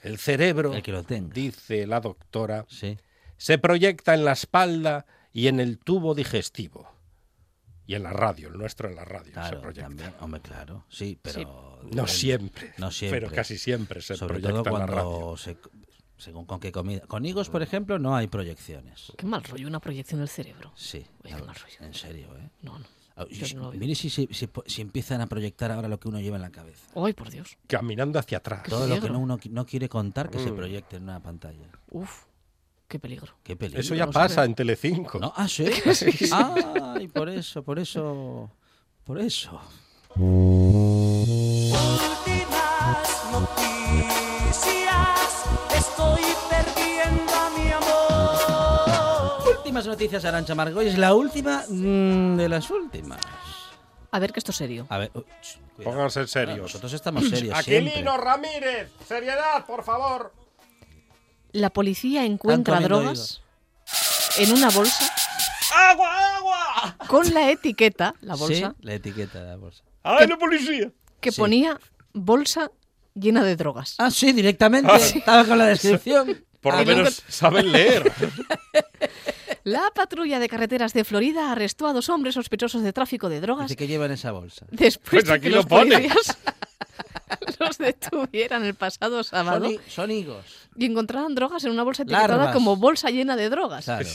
Speaker 5: El cerebro,
Speaker 1: El que lo tenga.
Speaker 5: dice la doctora,
Speaker 1: Sí.
Speaker 5: se proyecta en la espalda y en el tubo digestivo. Y en la radio, el nuestro en la radio se proyecta.
Speaker 1: también. Hombre, claro. Sí, pero.
Speaker 5: No siempre,
Speaker 1: No siempre.
Speaker 5: pero casi siempre se
Speaker 1: Sobre
Speaker 5: proyecta
Speaker 1: todo
Speaker 5: en la radio.
Speaker 1: cuando se. Según con qué comida. Con higos, por ejemplo, no hay proyecciones.
Speaker 4: Qué mal rollo una proyección del cerebro.
Speaker 1: Sí.
Speaker 4: Qué mal rollo.
Speaker 1: En serio, ¿eh?
Speaker 4: No, no.
Speaker 1: Ah,
Speaker 4: Yo
Speaker 1: y-. Mire si, si, si, si empiezan a proyectar ahora lo que uno lleva en la cabeza.
Speaker 4: Ay, por Dios.
Speaker 5: Caminando hacia atrás.
Speaker 1: Todo lo que uno no quiere contar que se
Speaker 5: Mm.
Speaker 1: proyecte en una pantalla.
Speaker 4: Uf, qué peligro.
Speaker 1: Qué peligro.
Speaker 5: Eso ya
Speaker 4: no
Speaker 5: pasa en Telecinco.
Speaker 1: ¿No? Ah, sí. Ay, por eso, por eso. Por eso.
Speaker 10: Estoy perdiendo a mi amor.
Speaker 1: Últimas noticias, Arancha Margoy. Es la última mm, de las últimas.
Speaker 4: A ver, que esto es serio.
Speaker 1: A ver, uh.
Speaker 5: Pónganse serios.
Speaker 1: Nosotros estamos serios siempre.
Speaker 5: Aquilino Ramírez, seriedad, por favor.
Speaker 4: La policía encuentra drogas en una bolsa
Speaker 5: ¡Agua, agua!
Speaker 4: con la etiqueta, la bolsa,
Speaker 1: Sí, la etiqueta de la bolsa.
Speaker 5: ¡Ay, la policía!
Speaker 4: que
Speaker 1: sí.
Speaker 4: ponía bolsa llena de drogas.
Speaker 1: Ah, sí, directamente. Estaba con la descripción.
Speaker 5: Por
Speaker 1: Ah,
Speaker 5: lo
Speaker 1: no.
Speaker 5: menos saben leer.
Speaker 4: La patrulla de carreteras de Florida arrestó a dos hombres sospechosos de tráfico de drogas
Speaker 1: Dice que lleva en esa bolsa.
Speaker 4: después
Speaker 5: Pues
Speaker 4: de
Speaker 5: aquí
Speaker 4: que
Speaker 5: lo pone.
Speaker 4: policías los detuvieran el pasado sábado
Speaker 1: Son, son higos.
Speaker 4: y encontraran drogas en una bolsa etiquetada
Speaker 1: Larvas.
Speaker 4: como bolsa llena de drogas.
Speaker 1: Claro.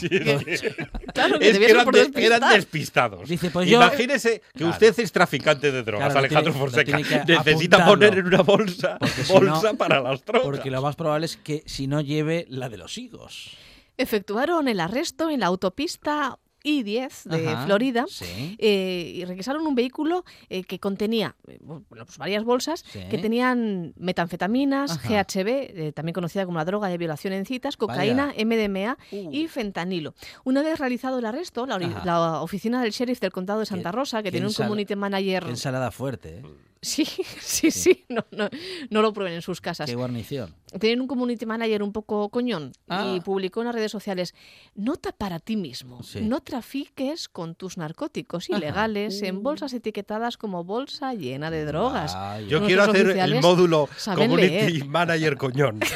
Speaker 4: Claro, que
Speaker 5: es
Speaker 4: debía
Speaker 5: que
Speaker 4: ser
Speaker 5: eran,
Speaker 4: por
Speaker 5: de-
Speaker 4: despistar.
Speaker 5: eran despistados.
Speaker 1: Dice, pues yo-
Speaker 5: Imagínese que
Speaker 1: Claro.
Speaker 5: usted es traficante de drogas,
Speaker 1: Claro,
Speaker 5: Alejandro
Speaker 1: tiene-
Speaker 5: Fonseca. Necesita
Speaker 1: apuntarlo.
Speaker 5: poner en una bolsa
Speaker 1: si
Speaker 5: bolsa
Speaker 1: no-
Speaker 5: para las drogas.
Speaker 1: Porque lo más probable es que si no lleve la de los higos.
Speaker 4: Efectuaron el arresto en la autopista I-10 de
Speaker 1: Ajá,
Speaker 4: Florida
Speaker 1: Sí.
Speaker 4: eh, y requisaron un vehículo eh, que contenía eh, bueno, pues varias bolsas
Speaker 1: Sí.
Speaker 4: que tenían metanfetaminas,
Speaker 1: Ajá.
Speaker 4: GHB, eh, también conocida como la droga de violación en citas, cocaína, MDMA
Speaker 1: Uh.
Speaker 4: y fentanilo. Una vez realizado el arresto, la, la oficina del sheriff del condado de Santa Rosa, que tiene un community manager...
Speaker 1: Ensalada fuerte,
Speaker 4: Sí, sí, sí, no, no, no lo prueben en sus casas.
Speaker 1: Qué guarnición.
Speaker 4: Tienen un community manager un poco coñón
Speaker 1: Ah.
Speaker 4: y publicó en las redes sociales, nota para ti mismo,
Speaker 1: Sí.
Speaker 4: no trafiques con tus narcóticos ilegales
Speaker 1: Uh.
Speaker 4: en bolsas etiquetadas como bolsa llena de drogas.
Speaker 5: Yo
Speaker 4: Nuestros
Speaker 5: quiero hacer el módulo Community
Speaker 4: leer.
Speaker 5: Manager Coñón.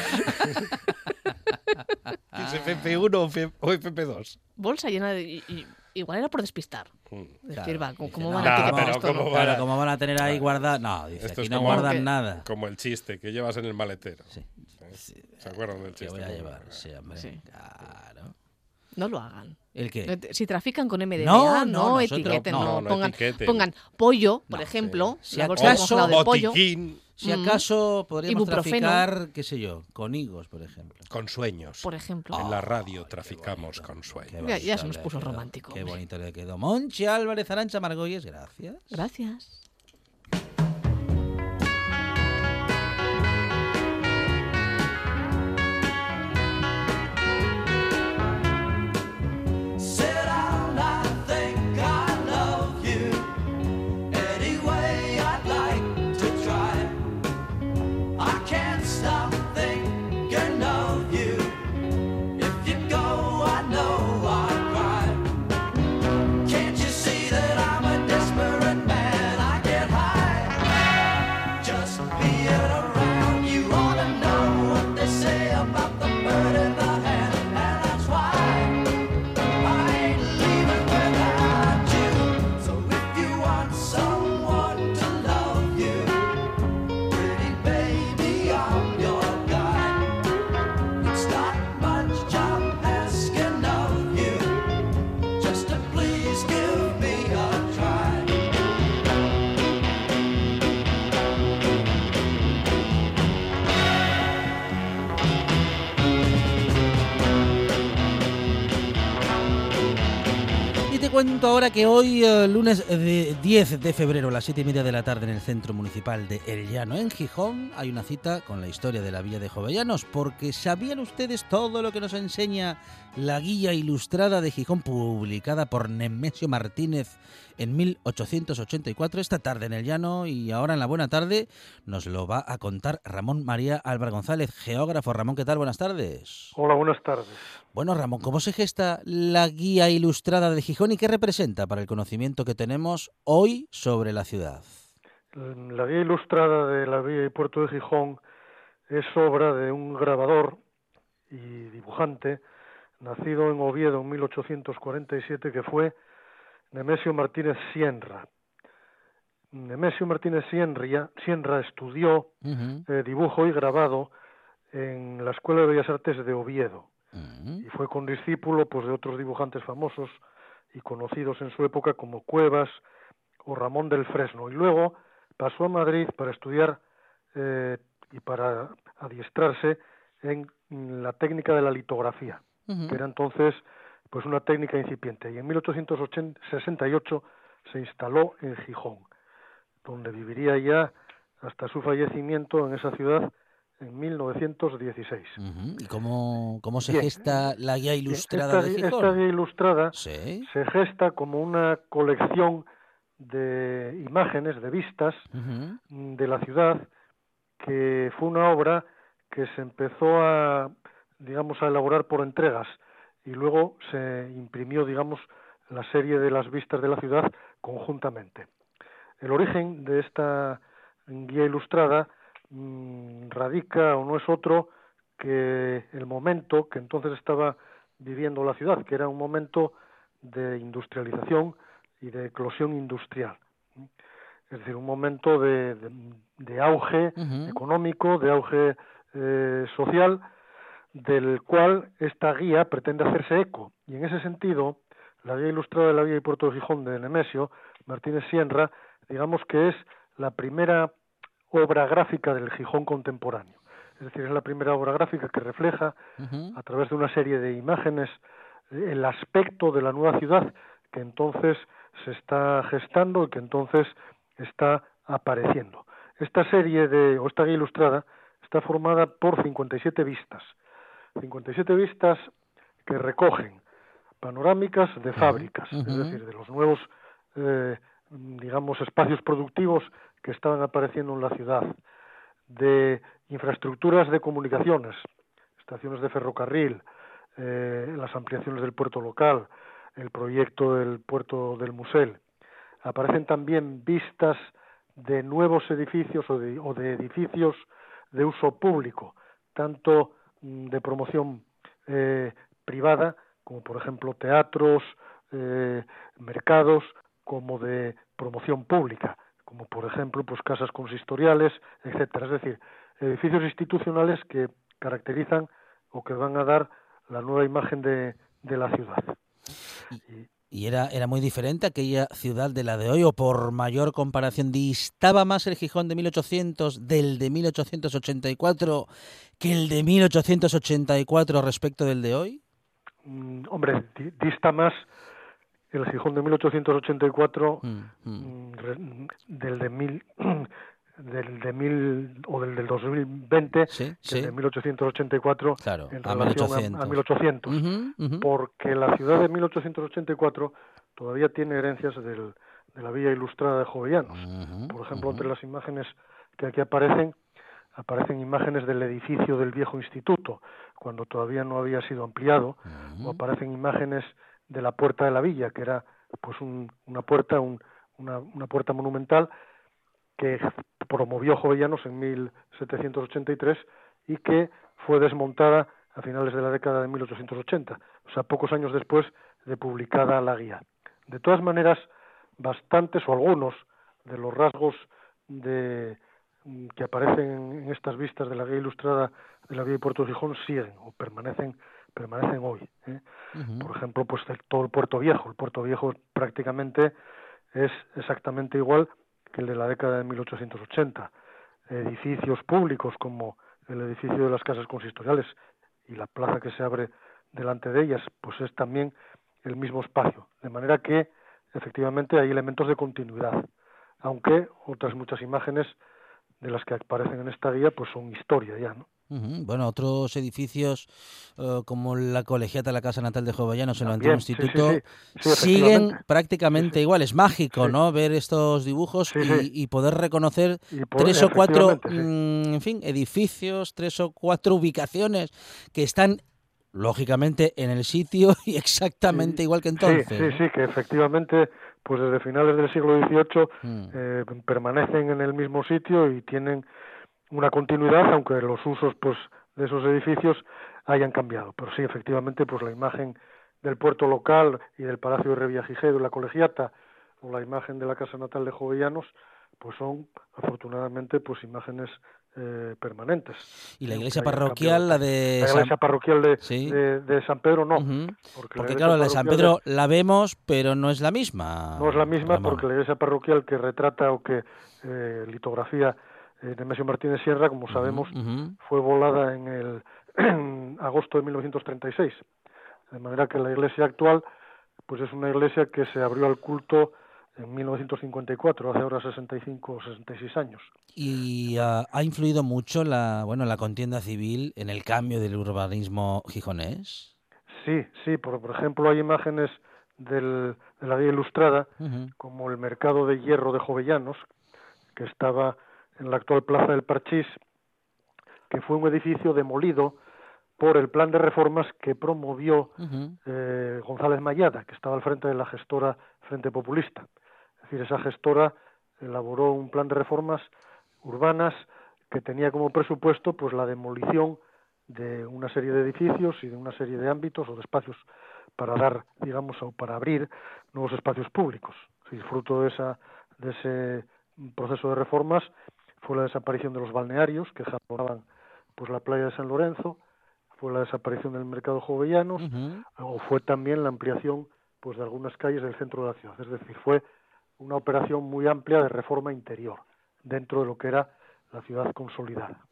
Speaker 5: ¿Es FP1 o F- o FP2?
Speaker 4: Bolsa llena de... y- y- igual era por despistar.
Speaker 5: Mm.
Speaker 4: Decir, va, ¿cómo, van a
Speaker 5: pero
Speaker 4: esto?
Speaker 1: van a tener ahí guardado. No, dice,
Speaker 5: Esto
Speaker 1: aquí
Speaker 5: es
Speaker 1: no
Speaker 5: como-
Speaker 1: guardan
Speaker 4: que-
Speaker 1: nada.
Speaker 5: Como el chiste que llevas en el maletero.
Speaker 1: Sí.
Speaker 5: ¿Se acuerdan del
Speaker 1: Que
Speaker 5: chiste?
Speaker 1: voy a llevar, sí, hombre.
Speaker 4: Sí.
Speaker 1: Claro.
Speaker 4: No lo hagan.
Speaker 1: ¿El qué?
Speaker 4: Si trafican con MDMA,
Speaker 1: No,
Speaker 4: no, etiqueten,
Speaker 1: no,
Speaker 4: no,
Speaker 5: no
Speaker 4: pongan,
Speaker 5: etiqueten.
Speaker 4: pongan pollo, por
Speaker 1: No,
Speaker 4: ejemplo,
Speaker 1: sí.
Speaker 4: la
Speaker 1: Si
Speaker 4: bolsa
Speaker 1: acaso,
Speaker 4: de pollo.
Speaker 5: Botiquín
Speaker 1: Si
Speaker 4: Mm.
Speaker 1: acaso podríamos
Speaker 4: Ibuprofeno.
Speaker 1: traficar, qué sé yo, con higos, por ejemplo.
Speaker 5: con sueños.
Speaker 4: Por ejemplo.
Speaker 5: En la radio traficamos con sueños.
Speaker 4: Ya- se nos puso romántico,
Speaker 1: Qué
Speaker 4: hombre.
Speaker 1: bonito le quedó. Monchi Álvarez Arancha Margolles, gracias.
Speaker 4: Gracias.
Speaker 1: Cuento ahora que hoy, eh, lunes de 10 de febrero, a las 7 y media de la tarde, en el Centro Municipal de El Llano, en Gijón, hay una cita con la historia de la Villa de Jovellanos, porque ¿sabían ustedes todo lo que nos enseña la guía ilustrada de Gijón, publicada por Nemesio Martínez en 1884, esta tarde en El Llano, y ahora en la buena tarde nos lo va a contar Ramón María Álvaro González, geógrafo. Ramón, ¿qué tal? Buenas tardes.
Speaker 11: Hola, buenas tardes.
Speaker 1: Bueno, Ramón, ¿cómo se gesta la guía ilustrada de Gijón y qué representa para el conocimiento que tenemos hoy sobre la ciudad?
Speaker 11: La guía ilustrada de la vía y puerto de Gijón es obra de un grabador y dibujante nacido en Oviedo en 1847 que fue Nemesio Martínez Sienra. Nemesio Martínez Sienra, Sienra estudió eh, dibujo y grabado en la Escuela de Bellas Artes de Oviedo. Y fue condiscípulo pues de otros dibujantes famosos y conocidos en su época como Cuevas o Ramón del Fresno. Y luego pasó a Madrid para estudiar eh, y para adiestrarse en la técnica de la litografía Que era entonces pues una técnica incipiente y en 1868 se instaló en Gijón donde viviría ya hasta su fallecimiento en esa ciudad en 1916
Speaker 1: Ujú. ¿Y cómo, cómo se
Speaker 11: Bien.
Speaker 1: gesta la guía ilustrada
Speaker 11: esta,
Speaker 1: de
Speaker 11: esta
Speaker 1: Gijón?
Speaker 11: guía ilustrada
Speaker 1: Sí.
Speaker 11: se gesta como una colección de imágenes, de vistas de la ciudad, que fue una obra que se empezó a, digamos, a elaborar por entregas y luego se imprimió, digamos, la serie de las vistas de la ciudad conjuntamente. El origen de esta guía ilustrada mm, radica o no es otro que el momento que entonces estaba viviendo la ciudad, que era un momento de industrialización y de eclosión industrial. Es decir, un momento de, de- de auge económico, de auge eh, social, del cual esta guía pretende hacerse eco. Y en ese sentido, la guía ilustrada de la Vía y Puerto de Gijón de Nemesio, Martínez Sienra, digamos que es la primera obra gráfica del Gijón contemporáneo. Es decir, es la primera obra gráfica que refleja a través de una serie de imágenes eh, el aspecto de la nueva ciudad que entonces se está gestando y que entonces está apareciendo. Esta serie de, o esta guía ilustrada está formada por 57 vistas. 57 vistas que recogen panorámicas de fábricas, es decir, de los nuevos, eh, digamos, espacios productivos que estaban apareciendo en la ciudad, de infraestructuras de comunicaciones, estaciones de ferrocarril, eh, las ampliaciones del puerto local, el proyecto del puerto del Musel. Aparecen también vistas de nuevos edificios o de, o de edificios de uso público, tanto de promoción eh, privada, como por ejemplo teatros, eh, mercados, como de promoción pública, como por ejemplo pues casas consistoriales, etcétera. Es decir, edificios institucionales que caracterizan o que van a dar la nueva imagen de, de la ciudad.
Speaker 1: ¿Y era, era muy diferente aquella ciudad de la de hoy o por mayor comparación distaba más el Gijón de 1800 del de 1884 que el de 1884 respecto del de hoy?
Speaker 11: Mm, hombre, di- dista más el Gijón de 1884
Speaker 1: Mm, mm.
Speaker 11: mm, del de mil del de mil o del del 2020
Speaker 1: Sí,
Speaker 11: que
Speaker 1: sí.
Speaker 11: de 1884
Speaker 1: Claro,
Speaker 11: en
Speaker 1: a
Speaker 11: relación a, a 1800
Speaker 1: Ujú, ujú.
Speaker 11: porque la ciudad de 1884 todavía tiene herencias del- de la villa ilustrada de Jovellanos. Por ejemplo entre las imágenes que aquí aparecen aparecen imágenes del edificio del viejo instituto cuando todavía no había sido ampliado o aparecen imágenes de la puerta de la villa que era pues un- una puerta un- una, una puerta monumental que promovió Jovellanos en 1783 y que fue desmontada a finales de la década de 1880, o sea, pocos años después de publicada la guía. De todas maneras, bastantes o algunos de los rasgos de, mm, que aparecen en estas vistas de la guía ilustrada de la vía de Puerto de Gijón siguen o permanecen permanecen hoy. ¿eh? Por ejemplo, pues el- todo el Puerto Viejo. El Puerto Viejo prácticamente es exactamente igual que el de la década de 1880. Edificios públicos como el edificio de las casas consistoriales y la plaza que se abre delante de ellas, pues es también el mismo espacio, de manera que efectivamente hay elementos de continuidad, aunque otras muchas imágenes de las que aparecen en esta guía pues son historia ya, ¿no?
Speaker 1: Bueno, otros edificios eh, como la colegiata, la casa natal de Jovellanos, el
Speaker 11: También,
Speaker 1: antiguo
Speaker 11: sí,
Speaker 1: instituto,
Speaker 11: sí. Sí,
Speaker 1: siguen prácticamente igual. Es mágico. ¿no? Ver estos dibujos y, y poder reconocer
Speaker 11: Y por-
Speaker 1: tres o cuatro, mm, en fin, edificios, tres o cuatro ubicaciones que están lógicamente en el sitio y exactamente igual que entonces.
Speaker 11: Sí, sí, que efectivamente, pues desde finales del siglo XVIII
Speaker 1: Mm.
Speaker 11: eh, permanecen en el mismo sitio y tienen una continuidad, aunque los usos pues de esos edificios hayan cambiado. Pero sí, efectivamente, pues la imagen del puerto local y del Palacio de Revillagigedo y la Colegiata o la imagen de la casa natal de Jovellanos, pues son afortunadamente pues imágenes eh, permanentes.
Speaker 1: Y la iglesia parroquial, la de
Speaker 11: La
Speaker 1: San-
Speaker 11: iglesia parroquial de,
Speaker 1: Sí.
Speaker 11: de, de San Pedro no, porque,
Speaker 1: claro, la de San Pedro la vemos, pero no es la misma.
Speaker 11: no es la misma
Speaker 1: Ramón.
Speaker 11: porque la iglesia parroquial que retrata o que eh, litografía Nemesio Martínez Sierra, como sabemos, fue volada en el en agosto de 1936. De manera que la iglesia actual pues es una iglesia que se abrió al culto en 1954, hace ahora 65 o 66 años.
Speaker 1: Y ah, ha influido mucho la, bueno, la contienda civil en el cambio del urbanismo gijonés.
Speaker 11: Sí, sí, por, por ejemplo hay imágenes del, de la guía ilustrada como el mercado de hierro de Jovellanos, que estaba en la actual plaza del Parchís, que fue un edificio demolido por el plan de reformas que promovió eh, González Mayada, que estaba al frente de la gestora Frente Populista. Es decir, esa gestora elaboró un plan de reformas urbanas que tenía como presupuesto pues la demolición de una serie de edificios y de una serie de ámbitos o de espacios para dar, digamos, o para abrir nuevos espacios públicos. Sí, fruto de esa de ese proceso de reformas fue la desaparición de los balnearios que japonaban pues la playa de San Lorenzo, fue la desaparición del mercado Jovellanos o fue también la ampliación pues de algunas calles del centro de la ciudad. Es decir, fue una operación muy amplia de reforma interior dentro de lo que era la ciudad consolidada.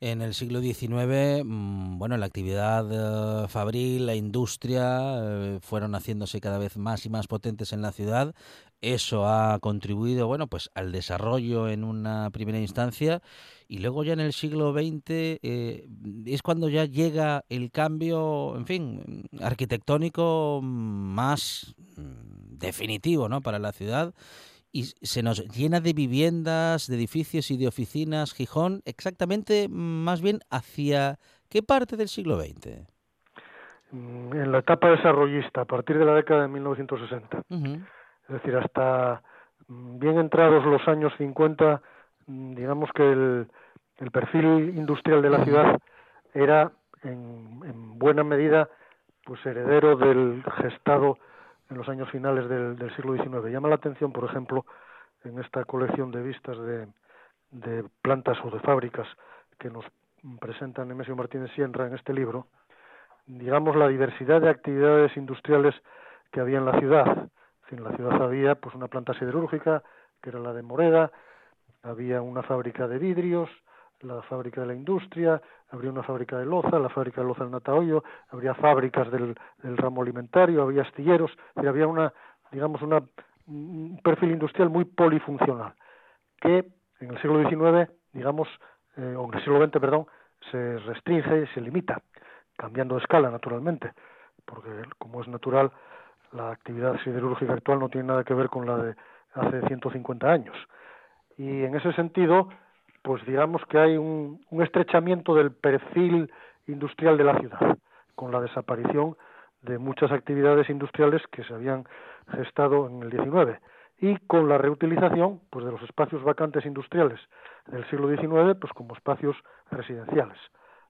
Speaker 1: En el siglo XIX, mm, bueno, la actividad eh, fabril, la industria, eh, fueron haciéndose cada vez más y más potentes en la ciudad. Eso ha contribuido, bueno, pues al desarrollo en una primera instancia y luego ya en el siglo XX eh, es cuando ya llega el cambio, en fin, arquitectónico más mm, definitivo, ¿no? Para la ciudad y se nos llena de viviendas, de edificios y de oficinas Gijón, exactamente más bien hacia qué parte del siglo XX.
Speaker 11: Mm, En la etapa desarrollista, a partir de la década de 1960,
Speaker 1: Ujú.
Speaker 11: es decir, hasta mm, bien entrados los años 50, mm, digamos que el, el perfil industrial de la ciudad era en, en buena medida pues heredero del gestado en los años finales del, del siglo XIX. Llama la atención, por ejemplo, en esta colección de vistas de, de plantas o de fábricas que nos presenta Nemesio Martínez Sierra en este libro, digamos la diversidad de actividades industriales que había en la ciudad. En la ciudad había pues una planta siderúrgica, que era la de Moreda, había una fábrica de vidrios, la fábrica de la industria, habría una fábrica de loza, la fábrica de loza del Natahoyo, habría fábricas del, ramo alimentario, había astilleros, había una, digamos, una, un perfil industrial muy polifuncional, que en el siglo XIX, digamos, eh, o en el siglo XX, perdón, se restringe se limita, cambiando de escala, naturalmente, porque como es natural, la actividad siderúrgica actual no tiene nada que ver con la de hace 150 años. Y en ese sentido, pues digamos que hay un, un estrechamiento del perfil industrial de la ciudad, con la desaparición de muchas actividades industriales que se habían gestado en el XIX y con la reutilización pues de los espacios vacantes industriales del siglo XIX pues como espacios residenciales.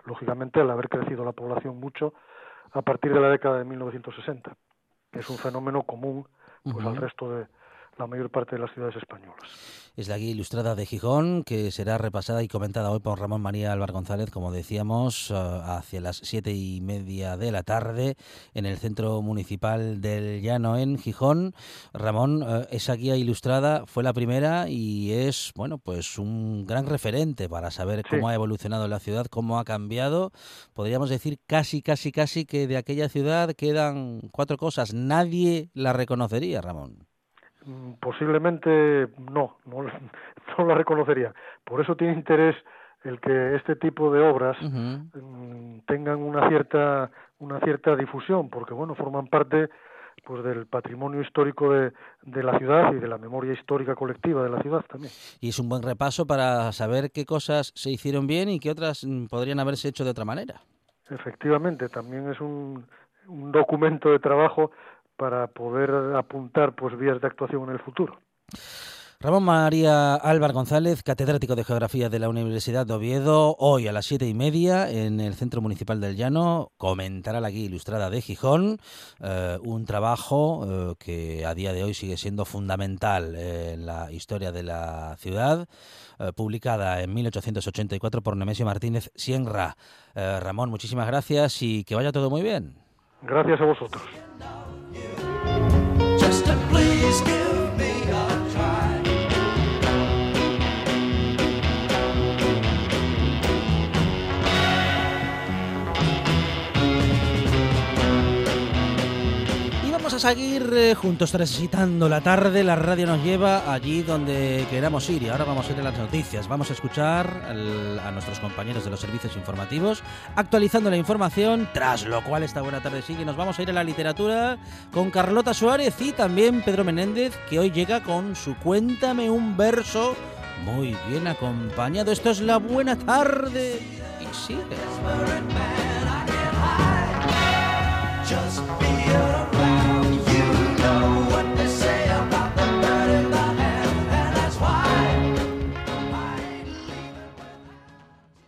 Speaker 11: Lógicamente, al haber crecido la población mucho a partir de la década de 1960, que es un fenómeno común pues al resto de, la mayor parte de las ciudades españolas.
Speaker 1: Es la guía ilustrada de Gijón, que será repasada y comentada hoy por Ramón María Álvar González, como decíamos, eh, hacia las siete y media de la tarde en el Centro Municipal del Llano en Gijón. Ramón, eh, esa guía ilustrada fue la primera y es, bueno, pues un gran referente para saber cómo ha evolucionado la ciudad, cómo ha cambiado. Podríamos decir casi, casi, casi que de aquella ciudad quedan cuatro cosas. Nadie la reconocería, Ramón.
Speaker 11: Mm, Posiblemente no, no, no la reconocería. Por eso tiene interés el que este tipo de obras mm, tengan una cierta una cierta difusión, porque bueno forman parte pues del patrimonio histórico de, de la ciudad y de la memoria histórica colectiva de la ciudad también.
Speaker 1: Y es un buen repaso para saber qué cosas se hicieron bien y qué otras mm, podrían haberse hecho de otra manera.
Speaker 11: Efectivamente, también es un, un documento de trabajo para poder apuntar pues vías de actuación en el futuro.
Speaker 1: Ramón María Álvar González, catedrático de Geografía de la Universidad de Oviedo, hoy a las siete y media en el Centro Municipal del Llano, comentará la guía ilustrada de Gijón, eh, un trabajo eh, que a día de hoy sigue siendo fundamental eh, en la historia de la ciudad, publicada en 1884 por Nemesio Martínez Sienra. Ramón, muchísimas gracias y que vaya todo muy bien.
Speaker 11: Gracias a vosotros.
Speaker 10: Just to please give a
Speaker 1: seguir eh, juntos transitando la tarde. La radio nos lleva allí donde queramos ir. Y ahora vamos a ir a las noticias. Vamos a escuchar al, a nuestros compañeros de los servicios informativos actualizando la información. Tras lo cual, esta buena tarde sigue. Nos vamos a ir a la literatura con Carlota Suárez y también Pedro Menéndez, que hoy llega con su Cuéntame un verso. Muy bien acompañado. Esto es la buena tarde. Y sigue. Just be a